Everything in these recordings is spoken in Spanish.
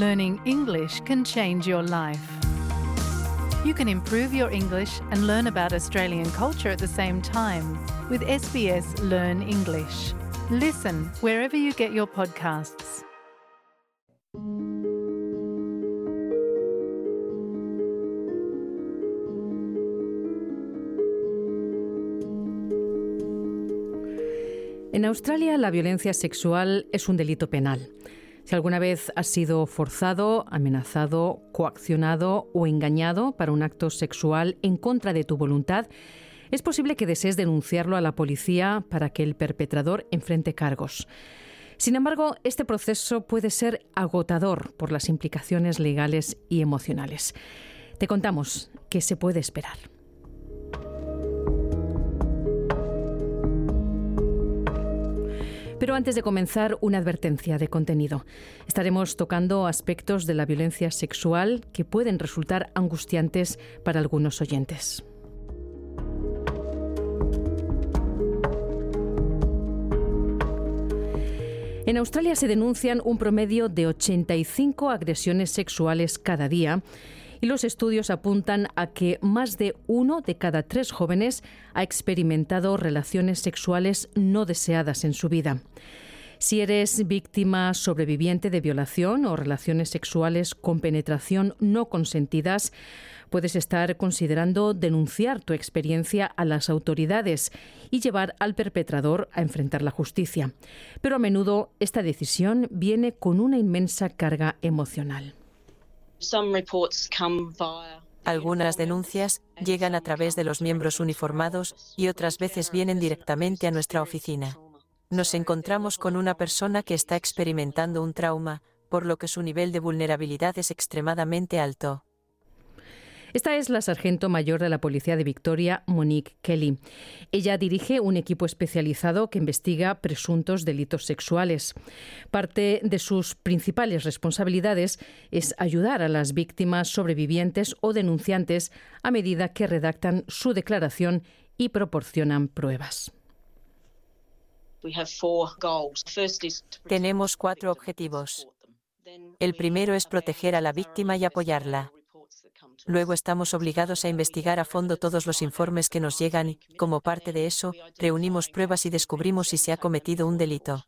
learning English can change your life. You can improve your English and learn about Australian culture at the same time with SBS Learn English. Listen wherever you get your podcasts. En Australia la violencia sexual es un delito penal. Si alguna vez has sido forzado, amenazado, coaccionado o engañado para un acto sexual en contra de tu voluntad, es posible que desees denunciarlo a la policía para que el perpetrador enfrente cargos. Sin embargo, este proceso puede ser agotador por las implicaciones legales y emocionales. Te contamos qué se puede esperar. Pero antes de comenzar, una advertencia de contenido. Estaremos tocando aspectos de la violencia sexual que pueden resultar angustiantes para algunos oyentes. En Australia se denuncian un promedio de 85 agresiones sexuales cada día y los estudios apuntan a que más de uno de cada tres jóvenes ha experimentado relaciones sexuales no deseadas en su vida. Si eres víctima sobreviviente de violación o relaciones sexuales con penetración no consentidas, puedes estar considerando denunciar tu experiencia a las autoridades y llevar al perpetrador a enfrentar la justicia. Pero a menudo esta decisión viene con una inmensa carga emocional. Algunas denuncias llegan a través de los miembros uniformados y otras veces vienen directamente a nuestra oficina. Nos encontramos con una persona que está experimentando un trauma, por lo que su nivel de vulnerabilidad es extremadamente alto. Esta es la sargento mayor de la Policía de Victoria, Monique Kelly. Ella dirige un equipo especializado que investiga presuntos delitos sexuales. Parte de sus principales responsabilidades es ayudar a las víctimas sobrevivientes o denunciantes a medida que redactan su declaración y proporcionan pruebas. Tenemos cuatro objetivos. El primero es proteger a la víctima y apoyarla. Luego estamos obligados a investigar a fondo todos los informes que nos llegan como parte de eso, reunimos pruebas y descubrimos si se ha cometido un delito.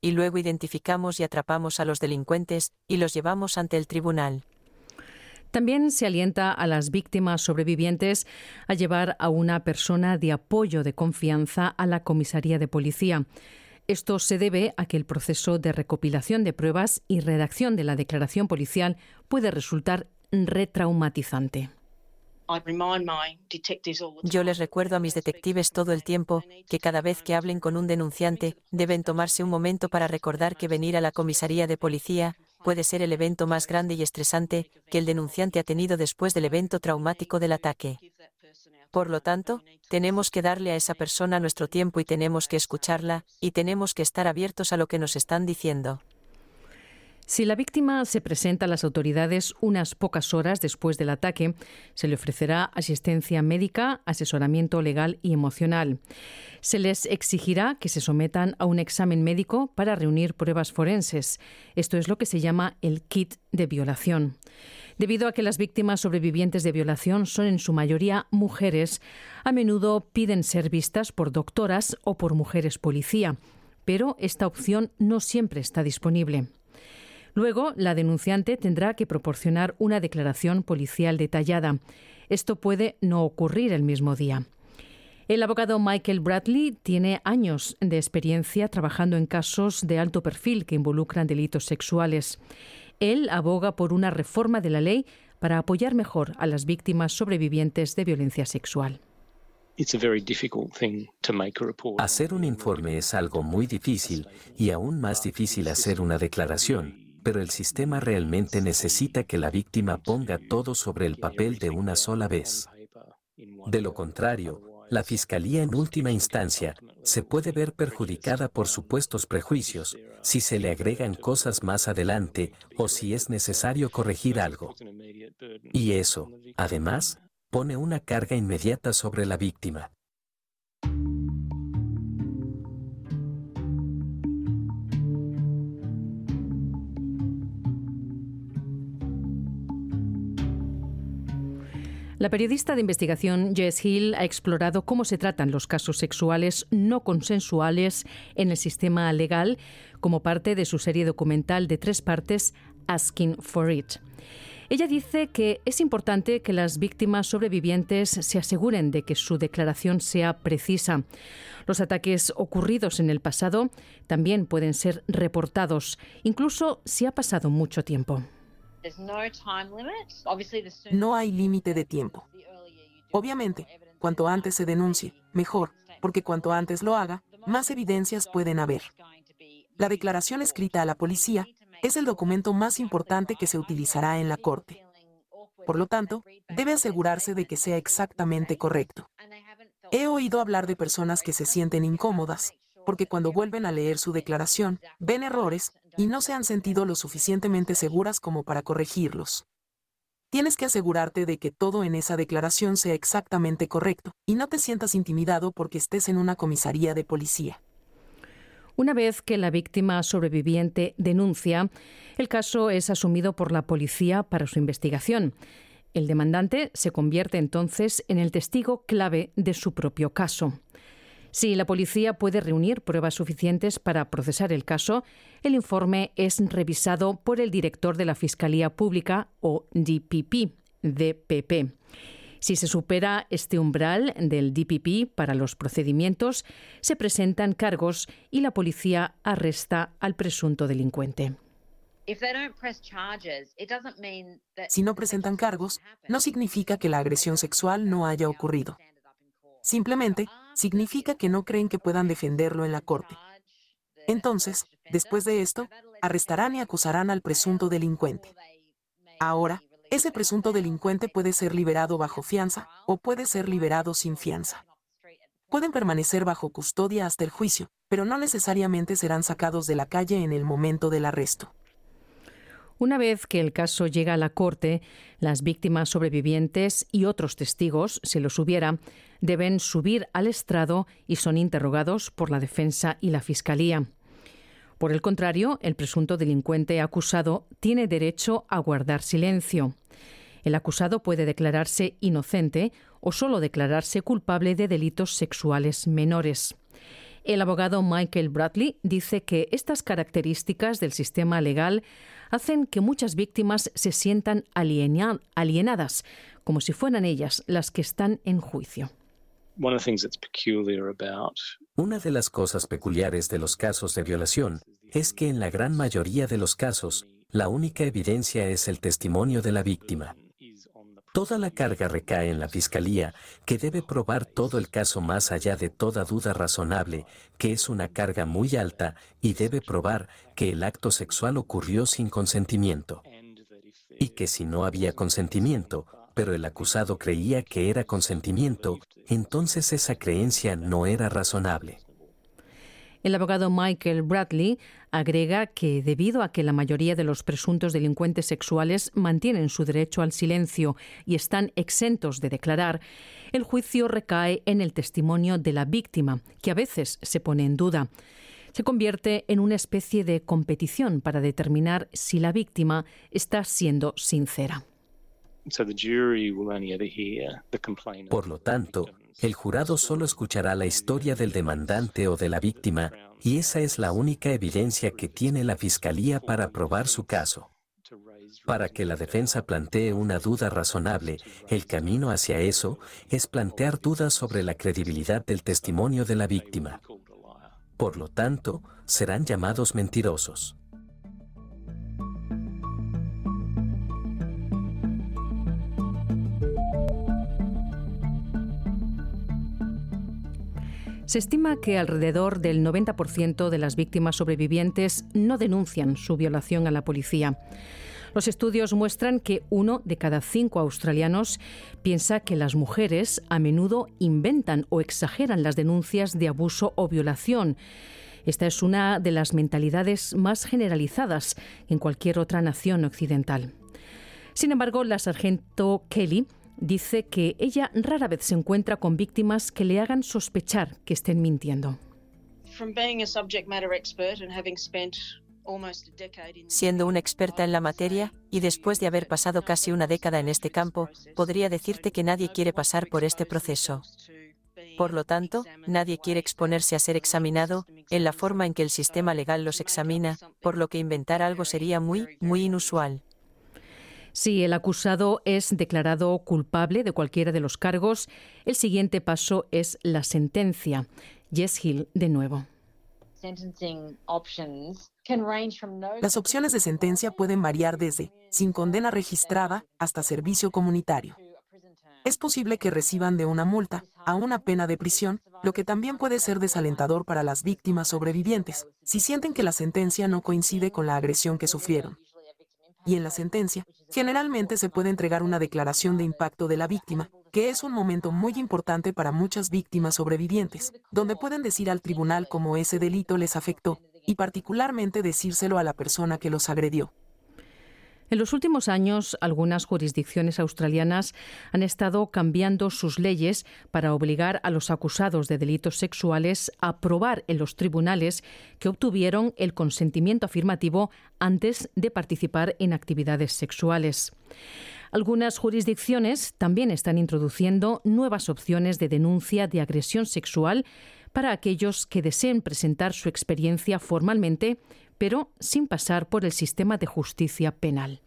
Y luego identificamos y atrapamos a los delincuentes y los llevamos ante el tribunal. También se alienta a las víctimas sobrevivientes a llevar a una persona de apoyo de confianza a la comisaría de policía. Esto se debe a que el proceso de recopilación de pruebas y redacción de la declaración policial puede resultar retraumatizante. Yo les recuerdo a mis detectives todo el tiempo que cada vez que hablen con un denunciante deben tomarse un momento para recordar que venir a la comisaría de policía puede ser el evento más grande y estresante que el denunciante ha tenido después del evento traumático del ataque. Por lo tanto, tenemos que darle a esa persona nuestro tiempo y tenemos que escucharla y tenemos que estar abiertos a lo que nos están diciendo. Si la víctima se presenta a las autoridades unas pocas horas después del ataque, se le ofrecerá asistencia médica, asesoramiento legal y emocional. Se les exigirá que se sometan a un examen médico para reunir pruebas forenses. Esto es lo que se llama el kit de violación. Debido a que las víctimas sobrevivientes de violación son en su mayoría mujeres, a menudo piden ser vistas por doctoras o por mujeres policía, pero esta opción no siempre está disponible. Luego, la denunciante tendrá que proporcionar una declaración policial detallada. Esto puede no ocurrir el mismo día. El abogado Michael Bradley tiene años de experiencia trabajando en casos de alto perfil que involucran delitos sexuales. Él aboga por una reforma de la ley para apoyar mejor a las víctimas sobrevivientes de violencia sexual. Hacer un informe es algo muy difícil y aún más difícil hacer una declaración pero el sistema realmente necesita que la víctima ponga todo sobre el papel de una sola vez. De lo contrario, la Fiscalía en última instancia se puede ver perjudicada por supuestos prejuicios si se le agregan cosas más adelante o si es necesario corregir algo. Y eso, además, pone una carga inmediata sobre la víctima. La periodista de investigación Jess Hill ha explorado cómo se tratan los casos sexuales no consensuales en el sistema legal como parte de su serie documental de tres partes, Asking for It. Ella dice que es importante que las víctimas sobrevivientes se aseguren de que su declaración sea precisa. Los ataques ocurridos en el pasado también pueden ser reportados, incluso si ha pasado mucho tiempo. No hay límite de tiempo. Obviamente, cuanto antes se denuncie, mejor, porque cuanto antes lo haga, más evidencias pueden haber. La declaración escrita a la policía es el documento más importante que se utilizará en la corte. Por lo tanto, debe asegurarse de que sea exactamente correcto. He oído hablar de personas que se sienten incómodas, porque cuando vuelven a leer su declaración, ven errores y no se han sentido lo suficientemente seguras como para corregirlos. Tienes que asegurarte de que todo en esa declaración sea exactamente correcto y no te sientas intimidado porque estés en una comisaría de policía. Una vez que la víctima sobreviviente denuncia, el caso es asumido por la policía para su investigación. El demandante se convierte entonces en el testigo clave de su propio caso. Si la policía puede reunir pruebas suficientes para procesar el caso, el informe es revisado por el director de la Fiscalía Pública o DPP, DPP. Si se supera este umbral del DPP para los procedimientos, se presentan cargos y la policía arresta al presunto delincuente. Si no presentan cargos, no significa que la agresión sexual no haya ocurrido. Simplemente significa que no creen que puedan defenderlo en la corte. Entonces, después de esto, arrestarán y acusarán al presunto delincuente. Ahora, ese presunto delincuente puede ser liberado bajo fianza o puede ser liberado sin fianza. Pueden permanecer bajo custodia hasta el juicio, pero no necesariamente serán sacados de la calle en el momento del arresto. Una vez que el caso llega a la Corte, las víctimas sobrevivientes y otros testigos, si los hubiera, deben subir al estrado y son interrogados por la defensa y la Fiscalía. Por el contrario, el presunto delincuente acusado tiene derecho a guardar silencio. El acusado puede declararse inocente o solo declararse culpable de delitos sexuales menores. El abogado Michael Bradley dice que estas características del sistema legal hacen que muchas víctimas se sientan alienadas, como si fueran ellas las que están en juicio. Una de las cosas peculiares de los casos de violación es que en la gran mayoría de los casos, la única evidencia es el testimonio de la víctima. Toda la carga recae en la Fiscalía, que debe probar todo el caso más allá de toda duda razonable, que es una carga muy alta, y debe probar que el acto sexual ocurrió sin consentimiento. Y que si no había consentimiento, pero el acusado creía que era consentimiento, entonces esa creencia no era razonable. El abogado Michael Bradley agrega que debido a que la mayoría de los presuntos delincuentes sexuales mantienen su derecho al silencio y están exentos de declarar, el juicio recae en el testimonio de la víctima, que a veces se pone en duda. Se convierte en una especie de competición para determinar si la víctima está siendo sincera. Por lo tanto, el jurado solo escuchará la historia del demandante o de la víctima, y esa es la única evidencia que tiene la Fiscalía para probar su caso. Para que la defensa plantee una duda razonable, el camino hacia eso es plantear dudas sobre la credibilidad del testimonio de la víctima. Por lo tanto, serán llamados mentirosos. Se estima que alrededor del 90% de las víctimas sobrevivientes no denuncian su violación a la policía. Los estudios muestran que uno de cada cinco australianos piensa que las mujeres a menudo inventan o exageran las denuncias de abuso o violación. Esta es una de las mentalidades más generalizadas en cualquier otra nación occidental. Sin embargo, la sargento Kelly dice que ella rara vez se encuentra con víctimas que le hagan sospechar que estén mintiendo. Siendo una experta en la materia, y después de haber pasado casi una década en este campo, podría decirte que nadie quiere pasar por este proceso. Por lo tanto, nadie quiere exponerse a ser examinado en la forma en que el sistema legal los examina, por lo que inventar algo sería muy, muy inusual. Si el acusado es declarado culpable de cualquiera de los cargos, el siguiente paso es la sentencia. Jess Hill, de nuevo. Las opciones de sentencia pueden variar desde sin condena registrada hasta servicio comunitario. Es posible que reciban de una multa a una pena de prisión, lo que también puede ser desalentador para las víctimas sobrevivientes, si sienten que la sentencia no coincide con la agresión que sufrieron. Y en la sentencia, generalmente se puede entregar una declaración de impacto de la víctima, que es un momento muy importante para muchas víctimas sobrevivientes, donde pueden decir al tribunal cómo ese delito les afectó, y particularmente decírselo a la persona que los agredió. En los últimos años, algunas jurisdicciones australianas han estado cambiando sus leyes para obligar a los acusados de delitos sexuales a probar en los tribunales que obtuvieron el consentimiento afirmativo antes de participar en actividades sexuales. Algunas jurisdicciones también están introduciendo nuevas opciones de denuncia de agresión sexual para aquellos que deseen presentar su experiencia formalmente pero sin pasar por el sistema de justicia penal.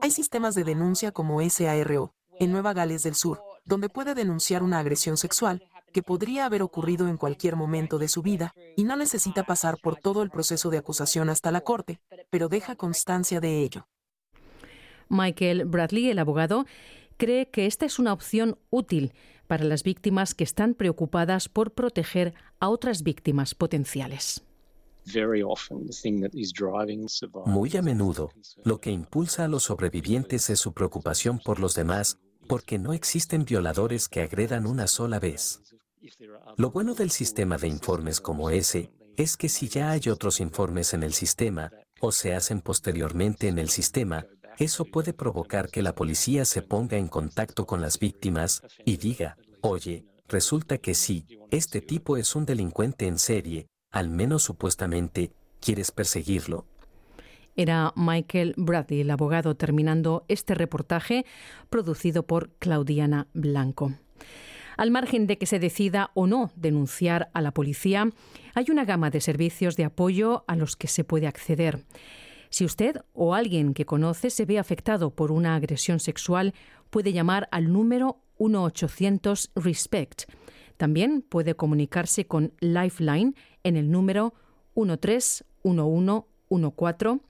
Hay sistemas de denuncia como SARO en Nueva Gales del Sur, donde puede denunciar una agresión sexual que podría haber ocurrido en cualquier momento de su vida y no necesita pasar por todo el proceso de acusación hasta la corte, pero deja constancia de ello. Michael Bradley, el abogado, cree que esta es una opción útil para las víctimas que están preocupadas por proteger a otras víctimas potenciales. Muy a menudo, lo que impulsa a los sobrevivientes es su preocupación por los demás, porque no existen violadores que agredan una sola vez. Lo bueno del sistema de informes como ese es que si ya hay otros informes en el sistema, o se hacen posteriormente en el sistema, eso puede provocar que la policía se ponga en contacto con las víctimas y diga, oye, resulta que sí, este tipo es un delincuente en serie, al menos supuestamente, ¿quieres perseguirlo? Era Michael Bradley, el abogado, terminando este reportaje producido por Claudiana Blanco. Al margen de que se decida o no denunciar a la policía, hay una gama de servicios de apoyo a los que se puede acceder. Si usted o alguien que conoce se ve afectado por una agresión sexual, puede llamar al número 1-800-RESPECT. También puede comunicarse con Lifeline en el número 131114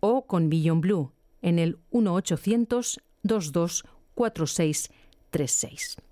o con Beyond Blue en el 1-800-224636.